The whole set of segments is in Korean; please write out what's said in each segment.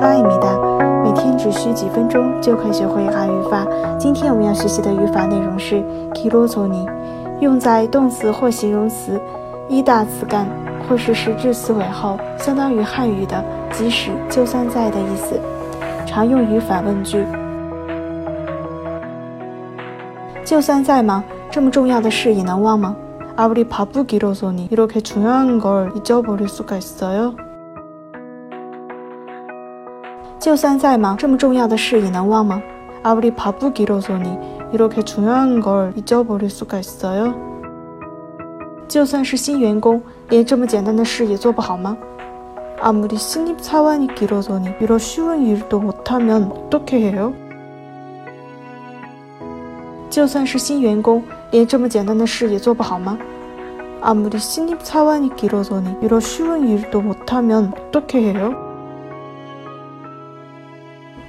哆啦米哒，每天只需几分钟就可以学会韩语法。今天我们要学习的语法内容是“기로써니”，用在动词或形容词一大词干或是实质词尾后，相当于汉语的“即使就算在”的意思，常用于反问句。就算在吗？这么重要的事也能忘吗？아무리바쁘기로써니이렇게중요한걸잊어버릴수가있어 요？ 就算再忙，这么重要的事也能忘吗？아무리바쁘기로서니이렇게중요한걸잊어버릴수가있어요就算是新员工，连这么简单的事也做不好吗？아무리신입사원이길어서니이런쉬운일도못하면어떻게해요就算是新员工，连这么简单的事也做不好吗？아무리신입사원이길어서니이런쉬운일도못하면어떻게해요 就算肚子饿都不想吃恶心的虫子。아무리배가고프기로서는징그러운벌레를먹고싶지는않았다就算肚子饿都不想吃恶心的虫子。아무리배가고프기로서는징그러운벌레를먹고싶지는않았다因为一天没有运行，会没电吗？하루운이안내기로서는감전될수가있나요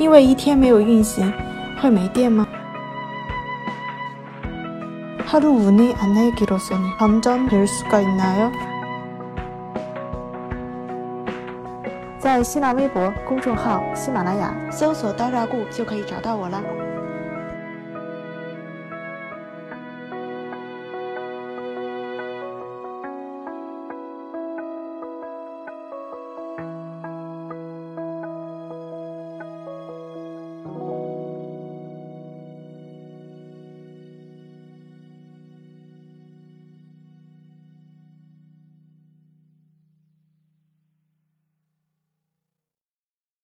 因为一天没有运行，会没电吗？在新浪微博公众号“喜马拉雅”搜索“刀扎固”就可以找到我了。